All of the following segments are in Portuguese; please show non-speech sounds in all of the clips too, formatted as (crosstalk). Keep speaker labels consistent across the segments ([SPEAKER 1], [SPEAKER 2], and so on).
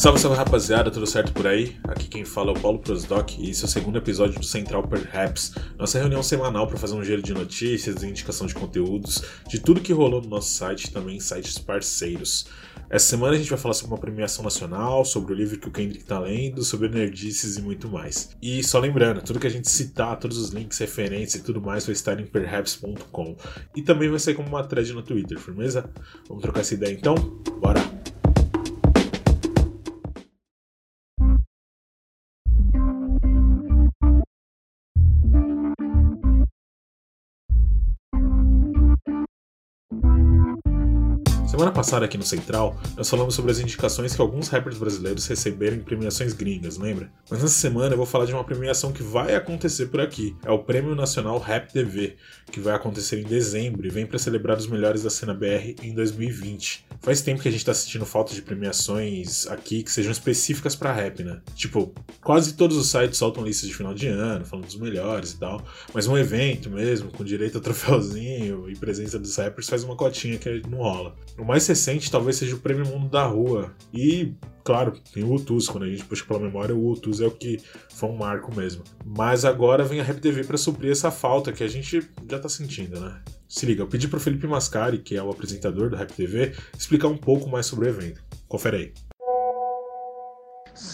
[SPEAKER 1] Salve, salve rapaziada, tudo certo por aí? Aqui quem fala é o Paulo Prosdoc e esse é o segundo episódio do Central Perhaps, nossa reunião semanal para fazer um giro de notícias, indicação de conteúdos, de tudo que rolou no nosso site e também em sites parceiros. Essa semana a gente vai falar sobre uma premiação nacional, sobre o livro que o Kendrick tá lendo, sobre nerdices e muito mais. E só lembrando, tudo que a gente citar, todos os links, referências e tudo mais vai estar em perhaps.com. E também vai sair como uma thread no Twitter, firmeza? Vamos trocar essa ideia então? Bora! Semana passada aqui no Central, nós falamos sobre as indicações que alguns rappers brasileiros receberam em premiações gringas, lembra? Mas nessa semana eu vou falar de uma premiação que vai acontecer por aqui. É o Prêmio Nacional Rap TV, que vai acontecer em dezembro e vem para celebrar os melhores da cena BR em 2020. Faz tempo que a gente tá sentindo falta de premiações aqui que sejam específicas para rap, né? Tipo, quase todos os sites soltam listas de final de ano, falando dos melhores e tal, mas um evento mesmo, com direito a troféuzinho e presença dos rappers, faz uma cotinha que não rola. O mais recente talvez seja o Prêmio Mundo da Rua. E, claro, tem o Utus, quando a gente puxa pela memória, o Utus é o que foi um marco mesmo. Mas agora vem a Rap TV para suprir essa falta que a gente já tá sentindo, né? Se liga, eu pedi pro Felipe Mascari, que é o apresentador da Rap TV, explicar um pouco mais sobre o evento. Confere aí.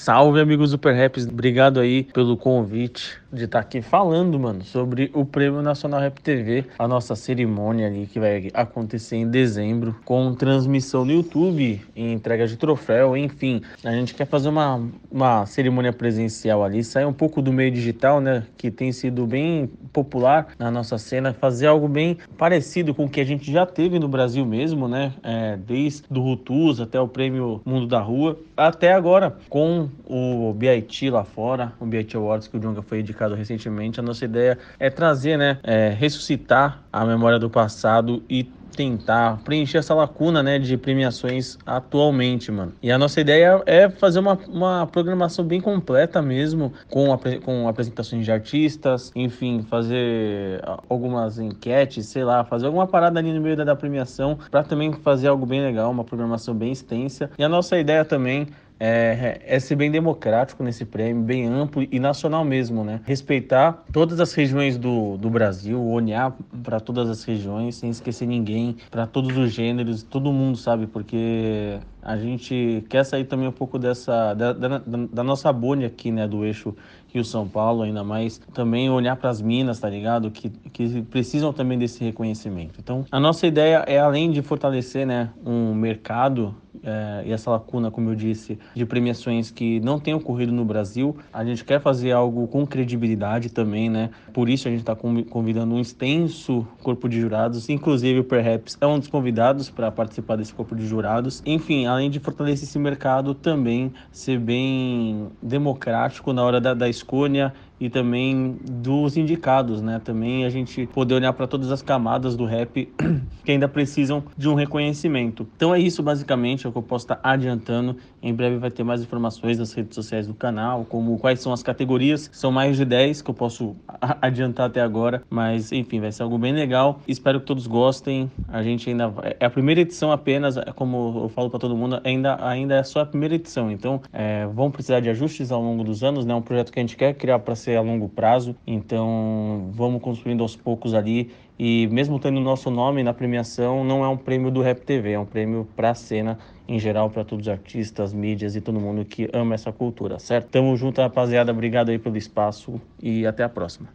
[SPEAKER 2] Salve, amigos Super Raps. Obrigado aí pelo convite de estar aqui falando, mano, sobre o Prêmio Nacional Rap TV, a nossa cerimônia ali que vai acontecer em dezembro, com transmissão no YouTube entrega de troféu, enfim. A gente quer fazer uma, uma cerimônia presencial ali, sair um pouco do meio digital, né, que tem sido bem popular na nossa cena, fazer algo bem parecido com o que a gente já teve no Brasil mesmo, né, é, desde do Rutus até o Prêmio Mundo da Rua, até agora com o BIT lá fora, o BIT Awards que o Jonga foi indicado recentemente. A nossa ideia é trazer, né, é, ressuscitar a memória do passado e tentar preencher essa lacuna, né, de premiações atualmente, mano. E a nossa ideia é fazer uma, uma programação bem completa mesmo, com, com apresentações de artistas, enfim, fazer algumas enquetes, sei lá, fazer alguma parada ali no meio da, da premiação, para também fazer algo bem legal, uma programação bem extensa. E a nossa ideia também é, é, ser bem democrático nesse prêmio, bem amplo e nacional mesmo, né? Respeitar todas as regiões do, do Brasil, olhar para todas as regiões, sem esquecer ninguém, para todos os gêneros, todo mundo, sabe? Porque a gente quer sair também um pouco dessa da, da, da nossa bolha aqui, né, do eixo Rio São Paulo, ainda mais também olhar para as minas, tá ligado? Que, que precisam também desse reconhecimento. Então, a nossa ideia é além de fortalecer, né, um mercado é, e essa lacuna, como eu disse, de premiações que não tem ocorrido no Brasil, a gente quer fazer algo com credibilidade também, né? Por isso a gente está convidando um extenso corpo de jurados, inclusive o Perhaps é um dos convidados para participar desse corpo de jurados. Enfim, além de fortalecer esse mercado, também ser bem democrático na hora da, da escolha e também dos indicados, né? Também a gente poder olhar para todas as camadas do rap (clears throat) que ainda precisam de um reconhecimento. Então é isso basicamente, é o que eu posso estar adiantando. Em breve vai ter mais informações nas redes sociais do canal, como quais são as categorias. São mais de 10 que eu posso (laughs) adiantar até agora, mas enfim, vai ser algo bem legal. Espero que todos gostem. A gente ainda vai... é a primeira edição apenas, é como eu falo para todo mundo, ainda ainda é só a primeira edição. Então, é, vão precisar de ajustes ao longo dos anos, né? É um projeto que a gente quer criar para ser a longo prazo, então vamos construindo aos poucos ali. E mesmo tendo o nosso nome na premiação, não é um prêmio do Rap TV, é um prêmio para a cena em geral, para todos os artistas, mídias e todo mundo que ama essa cultura, certo? Tamo junto, rapaziada. Obrigado aí pelo espaço e até a próxima.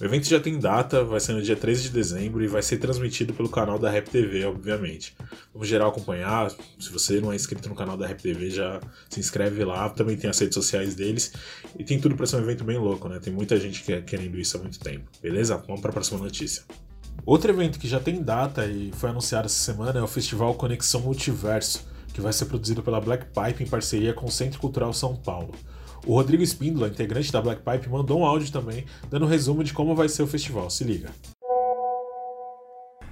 [SPEAKER 1] O evento já tem data, vai ser no dia 13 de dezembro e vai ser transmitido pelo canal da Rap TV, obviamente. Vamos geral acompanhar. Se você não é inscrito no canal da Rap TV, já se inscreve lá. Também tem as redes sociais deles. E tem tudo para ser um evento bem louco, né? Tem muita gente é querendo isso há muito tempo. Beleza? Vamos para a próxima notícia. Outro evento que já tem data e foi anunciado essa semana é o Festival Conexão Multiverso, que vai ser produzido pela Black Pipe em parceria com o Centro Cultural São Paulo. O Rodrigo Espíndola, integrante da Black Pipe, mandou um áudio também, dando um resumo de como vai ser o festival. Se liga.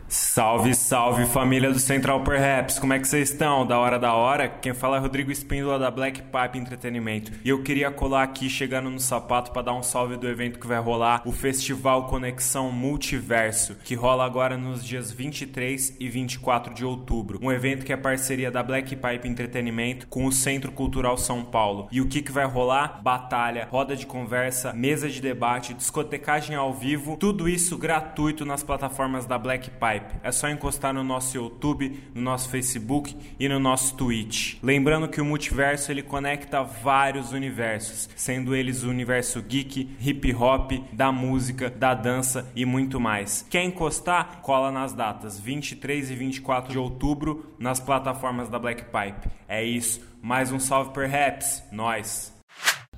[SPEAKER 3] Salve, salve família do Central Perhaps, como é que vocês estão? Da hora da hora? Quem fala é Rodrigo Espíndola da Black Pipe Entretenimento. E eu queria colar aqui chegando no sapato para dar um salve do evento que vai rolar, o Festival Conexão Multiverso, que rola agora nos dias 23 e 24 de outubro. Um evento que é parceria da Black Pipe Entretenimento com o Centro Cultural São Paulo. E o que que vai rolar? Batalha, roda de conversa, mesa de debate, discotecagem ao vivo, tudo isso gratuito nas plataformas da Black Pipe. É só encostar no nosso YouTube, no nosso Facebook e no nosso Twitch. Lembrando que o multiverso ele conecta vários universos, sendo eles o universo geek, hip hop, da música, da dança e muito mais. Quer encostar? Cola nas datas 23 e 24 de outubro nas plataformas da Black Pipe. É isso. Mais um salve perhaps. Nós.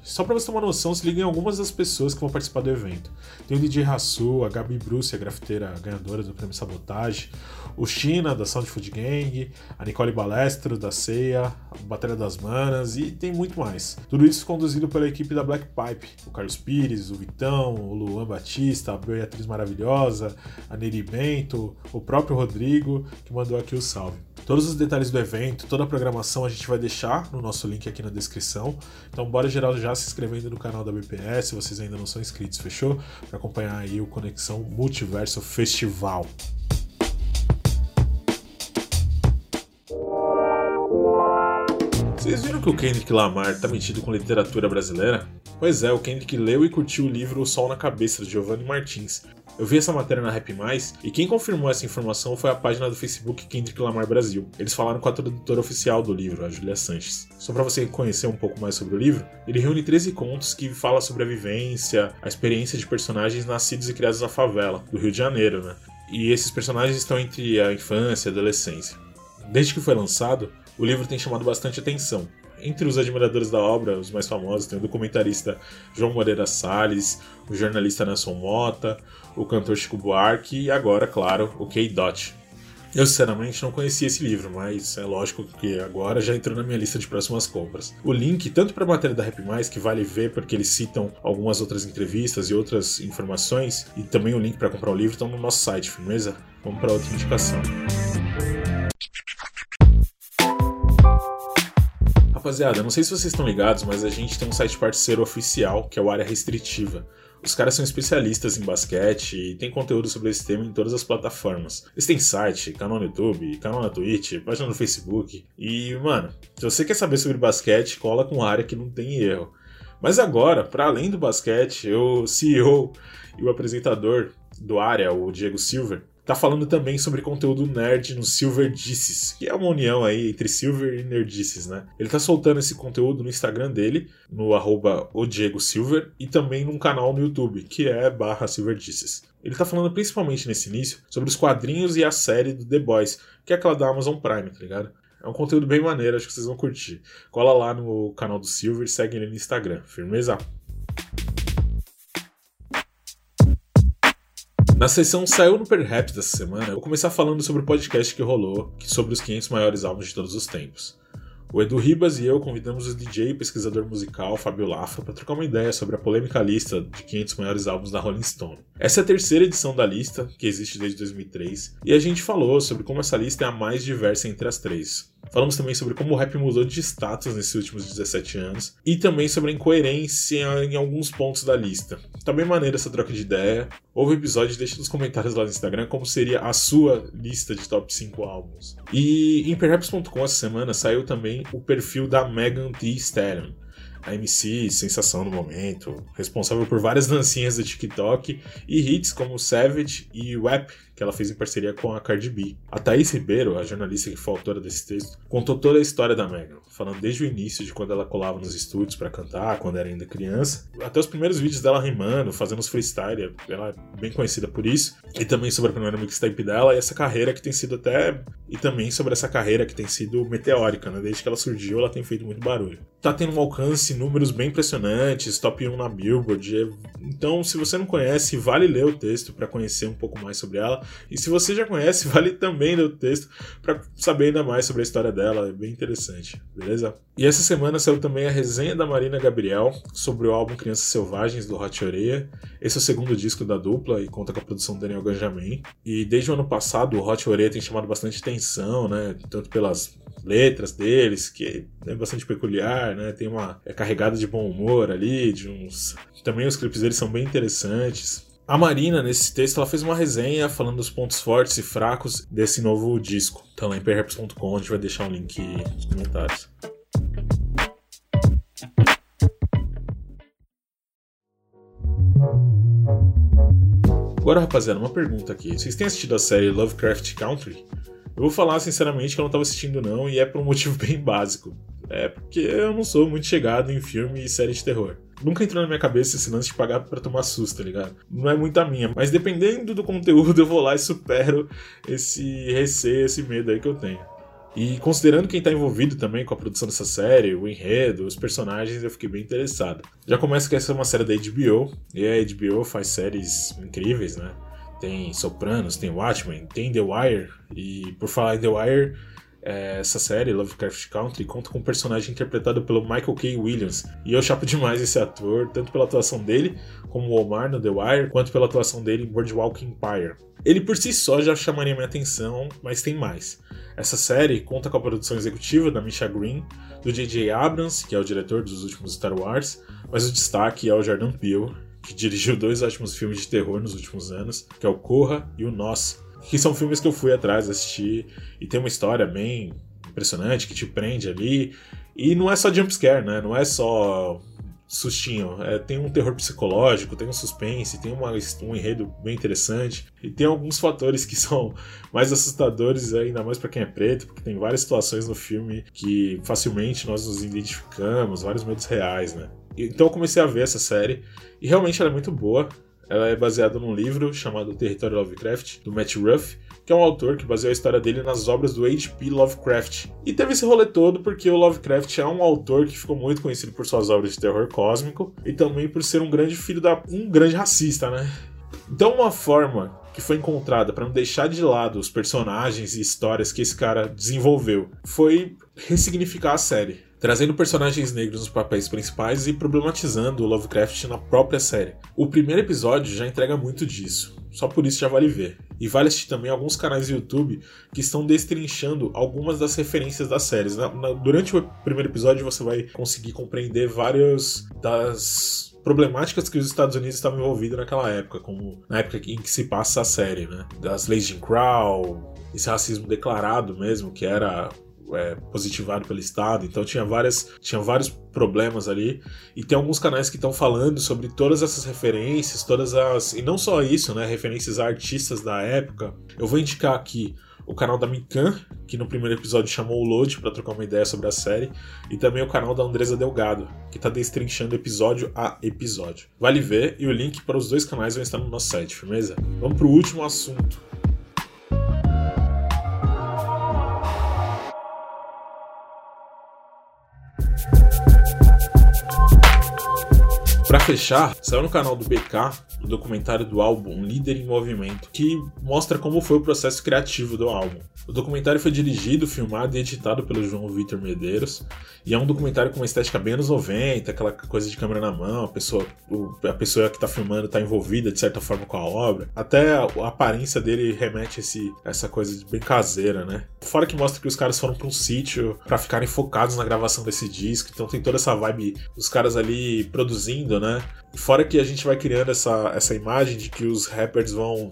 [SPEAKER 1] Só pra você ter uma noção, se liguem algumas das pessoas que vão participar do evento. Tem o DJ Rassu, a Gabi Bruce, a grafiteira ganhadora do prêmio Sabotagem, o China, da Sound Food Gang, a Nicole Balestro, da Ceia, a Batalha das Manas e tem muito mais. Tudo isso conduzido pela equipe da Black Pipe. O Carlos Pires, o Vitão, o Luan Batista, a Beatriz Maravilhosa, a Neri Bento, o próprio Rodrigo, que mandou aqui o salve. Todos os detalhes do evento, toda a programação a gente vai deixar no nosso link aqui na descrição. Então bora geral já se inscrevendo no canal da BPS se vocês ainda não são inscritos, fechou? Para acompanhar aí o Conexão Multiverso Festival. Vocês viram que o Kendrick Lamar tá metido com literatura brasileira? Pois é, o Kendrick leu e curtiu o livro O Sol na Cabeça, de Giovanni Martins, eu vi essa matéria na Rap Mais e quem confirmou essa informação foi a página do Facebook Kendrick Lamar Brasil. Eles falaram com a tradutora oficial do livro, a Julia Sanches. Só para você conhecer um pouco mais sobre o livro, ele reúne 13 contos que fala sobre a vivência, a experiência de personagens nascidos e criados na favela, do Rio de Janeiro, né? E esses personagens estão entre a infância e a adolescência. Desde que foi lançado, o livro tem chamado bastante atenção, entre os admiradores da obra, os mais famosos, tem o documentarista João Moreira Salles, o jornalista Nelson Mota, o cantor Chico Buarque e agora, claro, o K-Dot. Eu sinceramente não conhecia esse livro, mas é lógico que agora já entrou na minha lista de próximas compras. O link, tanto para a matéria da Rap Mais, que vale ver porque eles citam algumas outras entrevistas e outras informações, e também o link para comprar o livro estão no nosso site, firmeza? Vamos para outra indicação. Rapaziada, não sei se vocês estão ligados, mas a gente tem um site parceiro oficial, que é o Área Restritiva. Os caras são especialistas em basquete e tem conteúdo sobre esse tema em todas as plataformas. Eles têm site, canal no YouTube, canal na Twitch, página no Facebook. E, mano, se você quer saber sobre basquete, cola com área que não tem erro. Mas agora, para além do basquete, o CEO e o apresentador do área, o Diego Silver, tá falando também sobre conteúdo nerd no Silver Disses, que é uma união aí entre Silver e Nerdices, né? Ele tá soltando esse conteúdo no Instagram dele, no arroba Silver, e também num canal no YouTube, que é barra Silverdices. Ele tá falando principalmente nesse início sobre os quadrinhos e a série do The Boys, que é aquela da Amazon Prime, tá ligado? É um conteúdo bem maneiro, acho que vocês vão curtir. Cola lá no canal do Silver e segue ele no Instagram. Firmeza? Na sessão Saiu no Perhaps dessa semana, eu vou começar falando sobre o podcast que rolou, sobre os 500 maiores álbuns de todos os tempos. O Edu Ribas e eu convidamos o DJ e pesquisador musical Fábio Lafa para trocar uma ideia sobre a polêmica lista de 500 maiores álbuns da Rolling Stone. Essa é a terceira edição da lista, que existe desde 2003, e a gente falou sobre como essa lista é a mais diversa entre as três. Falamos também sobre como o rap mudou de status nesses últimos 17 anos e também sobre a incoerência em alguns pontos da lista. Tá bem maneira essa troca de ideia. Houve episódio, deixa nos comentários lá no Instagram como seria a sua lista de top 5 álbuns. E em perhaps.com essa semana saiu também o perfil da Megan Thee Stallion a MC sensação no momento, responsável por várias dancinhas do TikTok e hits como Savage e Wap, que ela fez em parceria com a Cardi B. A Thaís Ribeiro, a jornalista que foi autora desse texto, contou toda a história da Megan, falando desde o início de quando ela colava nos estúdios para cantar, quando era ainda criança, até os primeiros vídeos dela rimando, fazendo os freestyle, ela é bem conhecida por isso, e também sobre a primeira mixtape dela e essa carreira que tem sido até e também sobre essa carreira que tem sido meteórica, né? Desde que ela surgiu, ela tem feito muito barulho. Tá tendo um alcance, números bem impressionantes, top 1 na Billboard. Então, se você não conhece, vale ler o texto para conhecer um pouco mais sobre ela E se você já conhece, (laughs) vale também ler o texto para saber ainda mais sobre a história dela, é bem interessante, beleza? E essa semana saiu também a resenha da Marina Gabriel sobre o álbum Crianças Selvagens do Hot Oreia. Esse é o segundo disco da dupla e conta com a produção do Daniel Ganjamin. E desde o ano passado o Hot Oreia tem chamado bastante atenção, né? Tanto pelas letras deles, que é bastante peculiar, né? Tem uma é carregada de bom humor ali, de uns também os clipes deles são bem interessantes. A Marina, nesse texto, ela fez uma resenha falando dos pontos fortes e fracos desse novo disco. Tá lá em perhaps.com, a gente vai deixar um link nos comentários. Agora, rapaziada, uma pergunta aqui. Vocês têm assistido a série Lovecraft Country? Eu vou falar sinceramente que eu não estava assistindo não, e é por um motivo (laughs) bem básico. É porque eu não sou muito chegado em filme e série de terror. Nunca entrou na minha cabeça esse lance de pagar para tomar susto, tá ligado? Não é muito a minha, mas dependendo do conteúdo, (laughs) eu vou lá e supero esse receio, esse medo aí que eu tenho. E considerando quem tá envolvido também com a produção dessa série, o enredo, os personagens, eu fiquei bem interessado. Já começa que essa é uma série da HBO, e a HBO faz séries incríveis, né? tem Sopranos, tem Watchmen, tem The Wire, e por falar em The Wire, essa série, Lovecraft Country, conta com um personagem interpretado pelo Michael K. Williams. E eu chapo demais esse ator, tanto pela atuação dele, como o Omar no The Wire, quanto pela atuação dele em Boardwalk Empire. Ele por si só já chamaria minha atenção, mas tem mais. Essa série conta com a produção executiva da Misha Green, do J.J. Abrams, que é o diretor dos últimos Star Wars, mas o destaque é o Jordan Peele, que dirigiu dois ótimos filmes de terror nos últimos anos, que é o Corra e o Nós, que são filmes que eu fui atrás assistir e tem uma história bem impressionante que te prende ali. E não é só jumpscare, né? Não é só sustinho. É, tem um terror psicológico, tem um suspense, tem uma, um enredo bem interessante. E tem alguns fatores que (laughs) são mais assustadores, ainda mais para quem é preto, porque tem várias situações no filme que facilmente nós nos identificamos, vários medos reais, né? Então eu comecei a ver essa série e realmente ela é muito boa. Ela é baseada num livro chamado Território Lovecraft, do Matt Ruff, que é um autor que baseou a história dele nas obras do H.P. Lovecraft. E teve esse rolê todo porque o Lovecraft é um autor que ficou muito conhecido por suas obras de terror cósmico e também por ser um grande filho da. um grande racista, né? Então, uma forma que foi encontrada para não deixar de lado os personagens e histórias que esse cara desenvolveu foi ressignificar a série trazendo personagens negros nos papéis principais e problematizando o Lovecraft na própria série. O primeiro episódio já entrega muito disso, só por isso já vale ver. E vale assistir também alguns canais do YouTube que estão destrinchando algumas das referências das séries. Na, na, durante o primeiro episódio você vai conseguir compreender várias das problemáticas que os Estados Unidos estavam envolvidos naquela época, como na época em que se passa a série, né? Das leis de Jim Crow, esse racismo declarado mesmo, que era é, positivado pelo Estado, então tinha, várias, tinha vários problemas ali. E tem alguns canais que estão falando sobre todas essas referências, todas as. E não só isso, né? Referências a artistas da época. Eu vou indicar aqui o canal da Mikan, que no primeiro episódio chamou o Load para trocar uma ideia sobre a série, e também o canal da Andresa Delgado, que está destrinchando episódio a episódio. Vale ver, e o link para os dois canais vai estar no nosso site, firmeza? Vamos para o último assunto. Para fechar, saiu no canal do BK o documentário do álbum Líder em Movimento, que mostra como foi o processo criativo do álbum. O documentário foi dirigido, filmado e editado pelo João Vitor Medeiros, e é um documentário com uma estética bem anos 90, aquela coisa de câmera na mão, a pessoa, a pessoa que está filmando está envolvida de certa forma com a obra. Até a, aparência dele remete a esse, essa coisa bem caseira, né? Fora que mostra que os caras foram para um sítio para ficarem focados na gravação desse disco, então tem toda essa vibe dos caras ali produzindo né? Fora que a gente vai criando essa, essa imagem de que os rappers vão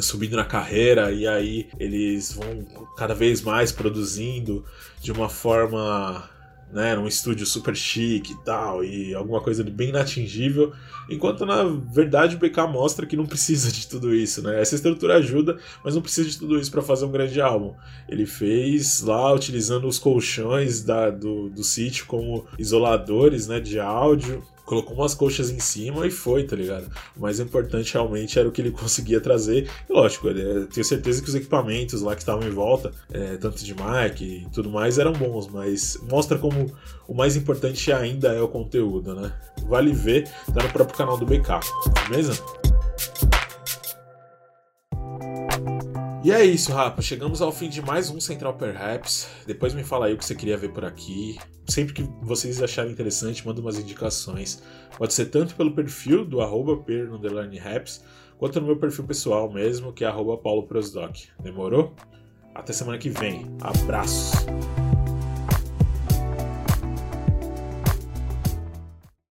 [SPEAKER 1] subindo na carreira e aí eles vão cada vez mais produzindo de uma forma né, num estúdio super chique e tal, e alguma coisa bem inatingível, enquanto na verdade o BK mostra que não precisa de tudo isso, né? Essa estrutura ajuda, mas não precisa de tudo isso para fazer um grande álbum. Ele fez lá utilizando os colchões da, do, do sítio como isoladores, né, de áudio, colocou umas coxas em cima e foi, tá ligado? O mais importante realmente era o que ele (laughs) conseguia trazer. E lógico, ele, tenho certeza que os equipamentos lá que estavam em volta, é, tanto de mic e tudo mais, eram bons, mas mostra como o mais importante ainda é o conteúdo, né? Vale ver, tá no próprio canal do BK, beleza? E é isso, rapa. Chegamos ao fim de mais um Central Perhaps. Depois me fala aí o que você queria ver por aqui. Sempre que vocês acharem interessante, manda umas indicações. Pode ser tanto pelo perfil do arroba raps, quanto no meu perfil pessoal mesmo, que é arroba pauloprosdoc. Demorou? Até semana que vem. Abraço!